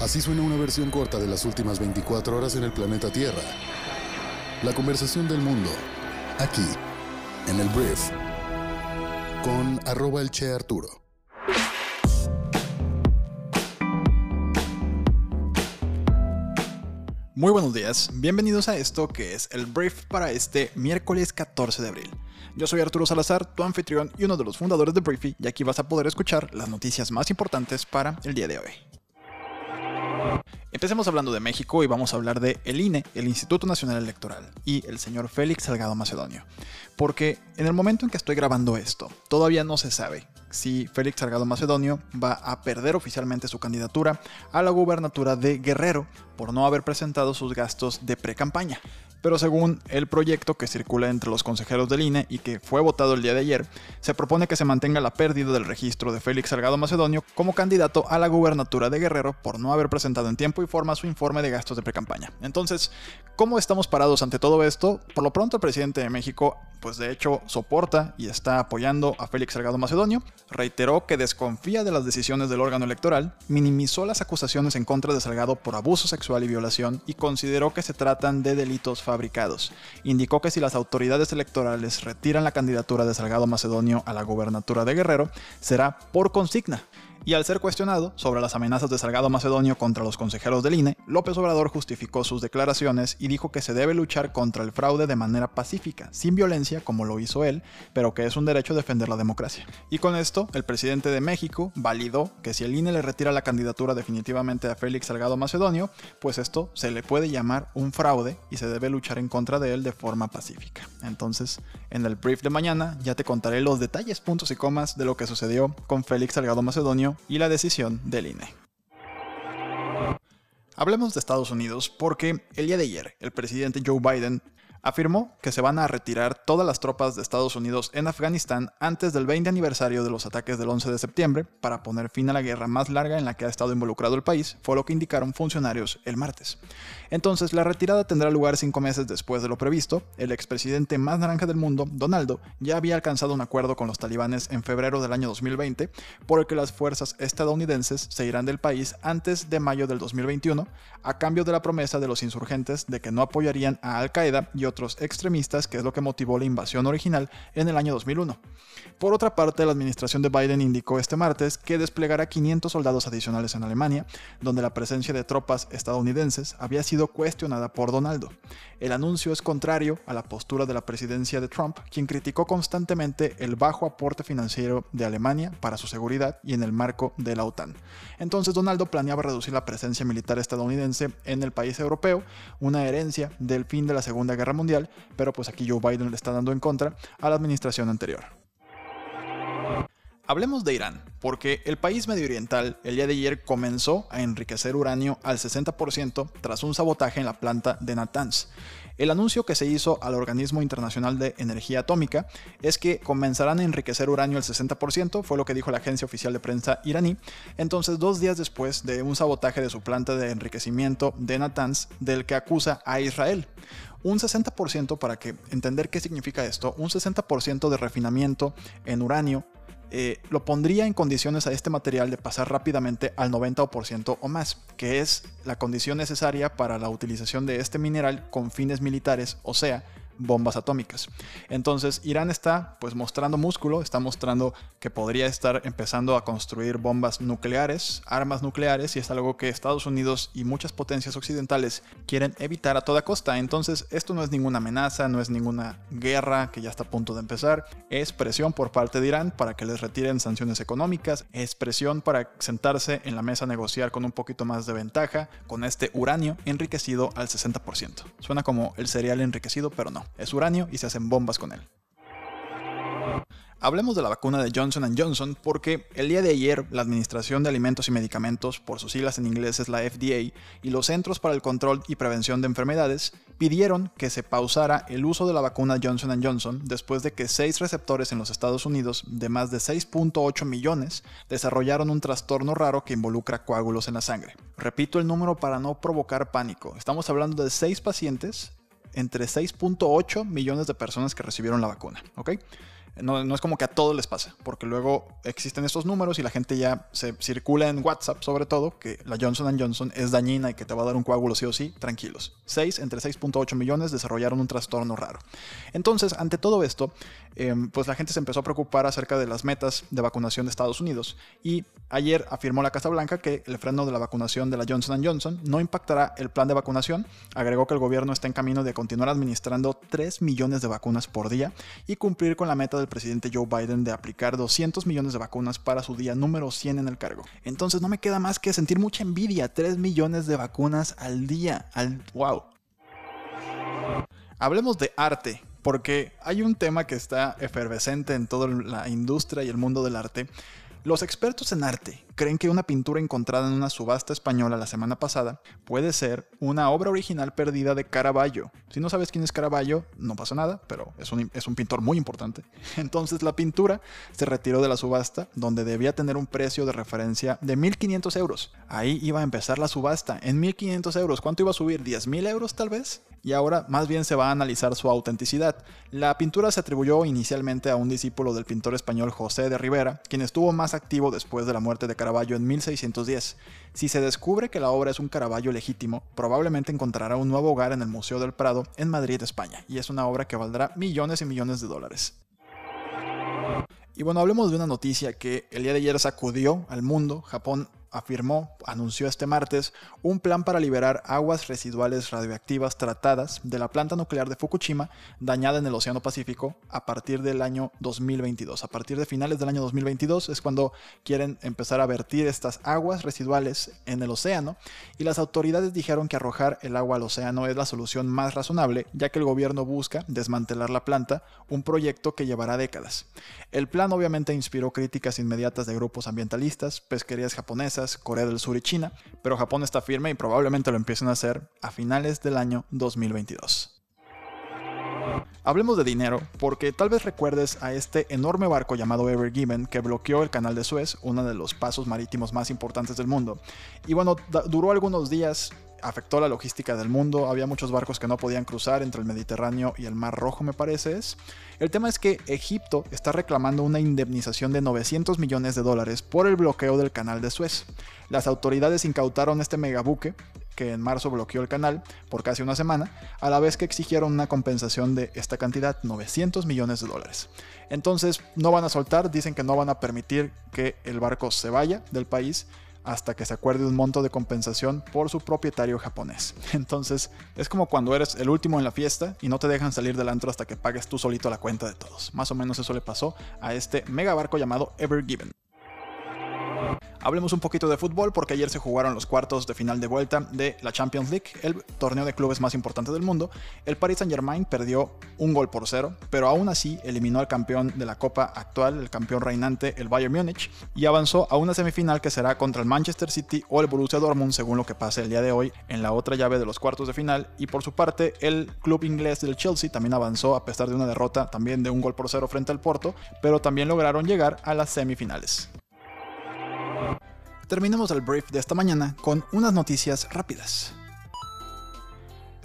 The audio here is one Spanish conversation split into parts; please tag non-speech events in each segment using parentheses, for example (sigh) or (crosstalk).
Así suena una versión corta de las últimas 24 horas en el planeta Tierra. La conversación del mundo, aquí, en el Brief, con arroba el Che Arturo. Muy buenos días, bienvenidos a esto que es el Brief para este miércoles 14 de abril. Yo soy Arturo Salazar, tu anfitrión y uno de los fundadores de Briefy, y aquí vas a poder escuchar las noticias más importantes para el día de hoy. Empecemos hablando de México y vamos a hablar de el INE, el Instituto Nacional Electoral, y el señor Félix Salgado Macedonio. Porque en el momento en que estoy grabando esto, todavía no se sabe si Félix Salgado Macedonio va a perder oficialmente su candidatura a la gubernatura de Guerrero por no haber presentado sus gastos de pre-campaña pero según el proyecto que circula entre los consejeros del INE y que fue votado el día de ayer, se propone que se mantenga la pérdida del registro de Félix Salgado Macedonio como candidato a la gubernatura de Guerrero por no haber presentado en tiempo y forma su informe de gastos de precampaña. Entonces, ¿cómo estamos parados ante todo esto? Por lo pronto el presidente de México, pues de hecho soporta y está apoyando a Félix Salgado Macedonio, reiteró que desconfía de las decisiones del órgano electoral, minimizó las acusaciones en contra de Salgado por abuso sexual y violación y consideró que se tratan de delitos Indicó que si las autoridades electorales retiran la candidatura de Salgado Macedonio a la gubernatura de Guerrero, será por consigna. Y al ser cuestionado sobre las amenazas de Salgado Macedonio contra los consejeros del INE, López Obrador justificó sus declaraciones y dijo que se debe luchar contra el fraude de manera pacífica, sin violencia como lo hizo él, pero que es un derecho defender la democracia. Y con esto, el presidente de México validó que si el INE le retira la candidatura definitivamente a Félix Salgado Macedonio, pues esto se le puede llamar un fraude y se debe luchar en contra de él de forma pacífica. Entonces, en el brief de mañana ya te contaré los detalles, puntos y comas de lo que sucedió con Félix Salgado Macedonio y la decisión del INE. Hablemos de Estados Unidos porque el día de ayer el presidente Joe Biden afirmó que se van a retirar todas las tropas de Estados Unidos en Afganistán antes del 20 aniversario de los ataques del 11 de septiembre para poner fin a la guerra más larga en la que ha estado involucrado el país, fue lo que indicaron funcionarios el martes. Entonces, la retirada tendrá lugar cinco meses después de lo previsto. El expresidente más naranja del mundo, Donaldo, ya había alcanzado un acuerdo con los talibanes en febrero del año 2020 por el que las fuerzas estadounidenses se irán del país antes de mayo del 2021, a cambio de la promesa de los insurgentes de que no apoyarían a Al Qaeda y otros extremistas, que es lo que motivó la invasión original en el año 2001. Por otra parte, la administración de Biden indicó este martes que desplegará 500 soldados adicionales en Alemania, donde la presencia de tropas estadounidenses había sido cuestionada por Donaldo. El anuncio es contrario a la postura de la presidencia de Trump, quien criticó constantemente el bajo aporte financiero de Alemania para su seguridad y en el marco de la OTAN. Entonces Donaldo planeaba reducir la presencia militar estadounidense en el país europeo, una herencia del fin de la Segunda Guerra Mundial pero pues aquí Joe Biden le está dando en contra a la administración anterior. Hablemos de Irán, porque el país medio oriental el día de ayer comenzó a enriquecer uranio al 60% tras un sabotaje en la planta de Natanz. El anuncio que se hizo al Organismo Internacional de Energía Atómica es que comenzarán a enriquecer uranio al 60%, fue lo que dijo la agencia oficial de prensa iraní, entonces dos días después de un sabotaje de su planta de enriquecimiento de Natanz del que acusa a Israel un 60% para que entender qué significa esto, un 60% de refinamiento en uranio eh, lo pondría en condiciones a este material de pasar rápidamente al 90% o más, que es la condición necesaria para la utilización de este mineral con fines militares, o sea, bombas atómicas. Entonces Irán está pues mostrando músculo, está mostrando que podría estar empezando a construir bombas nucleares, armas nucleares y es algo que Estados Unidos y muchas potencias occidentales quieren evitar a toda costa. Entonces esto no es ninguna amenaza, no es ninguna guerra que ya está a punto de empezar, es presión por parte de Irán para que les retiren sanciones económicas, es presión para sentarse en la mesa a negociar con un poquito más de ventaja con este uranio enriquecido al 60%. Suena como el cereal enriquecido, pero no es uranio y se hacen bombas con él. Hablemos de la vacuna de Johnson Johnson porque el día de ayer la Administración de Alimentos y Medicamentos, por sus siglas en inglés es la FDA, y los Centros para el Control y Prevención de Enfermedades pidieron que se pausara el uso de la vacuna Johnson Johnson después de que seis receptores en los Estados Unidos de más de 6.8 millones desarrollaron un trastorno raro que involucra coágulos en la sangre. Repito el número para no provocar pánico. Estamos hablando de seis pacientes entre 6.8 millones de personas que recibieron la vacuna. ¿ok? No, no, es como que a todos les pasa, porque luego existen estos números y la gente ya se circula en WhatsApp, sobre todo, que la Johnson Johnson es dañina y que te va a dar un coágulo sí o sí, tranquilos. 6 entre 6.8 millones desarrollaron un trastorno raro. Entonces, ante todo esto, em, pues la gente se empezó a preocupar acerca de las metas de vacunación de Estados Unidos. Y ayer afirmó la Casa Blanca que el freno de la vacunación de la Johnson Johnson no impactará el plan de vacunación. Agregó que el gobierno está en camino de continuar administrando 3 millones de vacunas por día y cumplir con la meta de el presidente Joe Biden de aplicar 200 millones de vacunas para su día número 100 en el cargo. Entonces no me queda más que sentir mucha envidia, 3 millones de vacunas al día, al wow. Hablemos de arte, porque hay un tema que está efervescente en toda la industria y el mundo del arte. Los expertos en arte creen que una pintura encontrada en una subasta española la semana pasada puede ser una obra original perdida de Caravaggio. Si no sabes quién es Caravaggio, no pasa nada, pero es un, es un pintor muy importante. (laughs) Entonces la pintura se retiró de la subasta, donde debía tener un precio de referencia de 1.500 euros. Ahí iba a empezar la subasta, en 1.500 euros. ¿Cuánto iba a subir? ¿10.000 euros tal vez? y ahora más bien se va a analizar su autenticidad. La pintura se atribuyó inicialmente a un discípulo del pintor español José de Rivera, quien estuvo más activo después de la muerte de Caravaggio en 1610. Si se descubre que la obra es un Caravaggio legítimo, probablemente encontrará un nuevo hogar en el Museo del Prado en Madrid, España, y es una obra que valdrá millones y millones de dólares. Y bueno, hablemos de una noticia que el día de ayer sacudió al mundo. Japón afirmó, anunció este martes, un plan para liberar aguas residuales radioactivas tratadas de la planta nuclear de Fukushima dañada en el Océano Pacífico a partir del año 2022. A partir de finales del año 2022 es cuando quieren empezar a vertir estas aguas residuales en el océano y las autoridades dijeron que arrojar el agua al océano es la solución más razonable ya que el gobierno busca desmantelar la planta, un proyecto que llevará décadas. El plan obviamente inspiró críticas inmediatas de grupos ambientalistas, pesquerías japonesas, Corea del Sur y China, pero Japón está firme y probablemente lo empiecen a hacer a finales del año 2022. Hablemos de dinero, porque tal vez recuerdes a este enorme barco llamado Ever Given que bloqueó el canal de Suez, uno de los pasos marítimos más importantes del mundo. Y bueno, duró algunos días, afectó la logística del mundo, había muchos barcos que no podían cruzar entre el Mediterráneo y el Mar Rojo, me parece es. El tema es que Egipto está reclamando una indemnización de 900 millones de dólares por el bloqueo del canal de Suez. Las autoridades incautaron este megabuque que en marzo bloqueó el canal por casi una semana, a la vez que exigieron una compensación de esta cantidad, 900 millones de dólares. Entonces no van a soltar, dicen que no van a permitir que el barco se vaya del país hasta que se acuerde un monto de compensación por su propietario japonés. (laughs) Entonces, es como cuando eres el último en la fiesta y no te dejan salir del antro hasta que pagues tú solito la cuenta de todos. Más o menos eso le pasó a este mega barco llamado Ever Given. Hablemos un poquito de fútbol porque ayer se jugaron los cuartos de final de vuelta de la Champions League, el torneo de clubes más importante del mundo. El Paris Saint-Germain perdió un gol por cero, pero aún así eliminó al campeón de la Copa actual, el campeón reinante, el Bayern Múnich, y avanzó a una semifinal que será contra el Manchester City o el Borussia Dortmund, según lo que pase el día de hoy en la otra llave de los cuartos de final. Y por su parte, el club inglés del Chelsea también avanzó a pesar de una derrota también de un gol por cero frente al Porto, pero también lograron llegar a las semifinales terminemos el brief de esta mañana con unas noticias rápidas.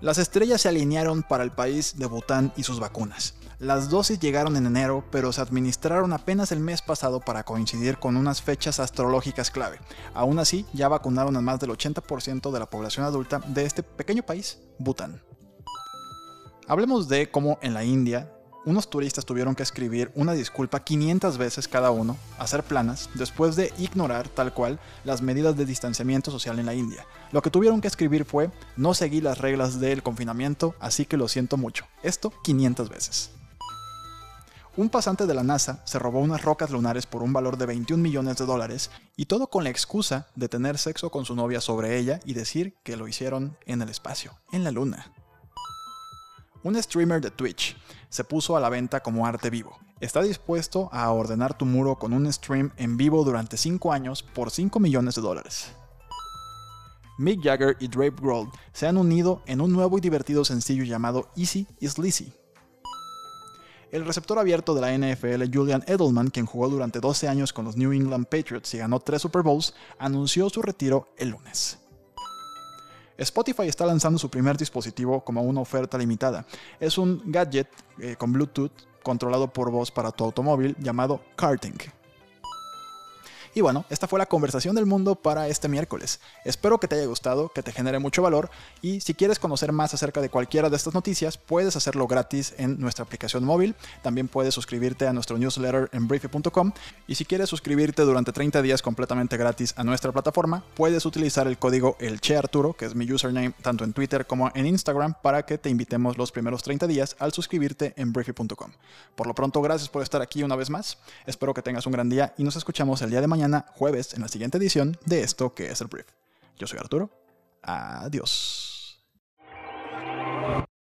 Las estrellas se alinearon para el país de Bután y sus vacunas. Las dosis llegaron en enero, pero se administraron apenas el mes pasado para coincidir con unas fechas astrológicas clave. Aún así, ya vacunaron a más del 80% de la población adulta de este pequeño país, Bután. Hablemos de cómo en la India unos turistas tuvieron que escribir una disculpa 500 veces cada uno, hacer planas, después de ignorar tal cual las medidas de distanciamiento social en la India. Lo que tuvieron que escribir fue, no seguí las reglas del confinamiento, así que lo siento mucho. Esto 500 veces. Un pasante de la NASA se robó unas rocas lunares por un valor de 21 millones de dólares y todo con la excusa de tener sexo con su novia sobre ella y decir que lo hicieron en el espacio, en la luna. Un streamer de Twitch se puso a la venta como arte vivo. Está dispuesto a ordenar tu muro con un stream en vivo durante 5 años por 5 millones de dólares. Mick Jagger y Drake Grohl se han unido en un nuevo y divertido sencillo llamado Easy is Lizzy. El receptor abierto de la NFL Julian Edelman, quien jugó durante 12 años con los New England Patriots y ganó 3 Super Bowls, anunció su retiro el lunes. Spotify está lanzando su primer dispositivo como una oferta limitada. Es un gadget eh, con Bluetooth controlado por voz para tu automóvil llamado karting. Y bueno, esta fue la conversación del mundo para este miércoles. Espero que te haya gustado, que te genere mucho valor y si quieres conocer más acerca de cualquiera de estas noticias, puedes hacerlo gratis en nuestra aplicación móvil. También puedes suscribirte a nuestro newsletter en briefy.com y si quieres suscribirte durante 30 días completamente gratis a nuestra plataforma, puedes utilizar el código ELCHEARTURO, que es mi username tanto en Twitter como en Instagram, para que te invitemos los primeros 30 días al suscribirte en briefy.com. Por lo pronto, gracias por estar aquí una vez más. Espero que tengas un gran día y nos escuchamos el día de jueves, en la siguiente edición de esto que es el Brief. Yo soy Arturo. Adiós.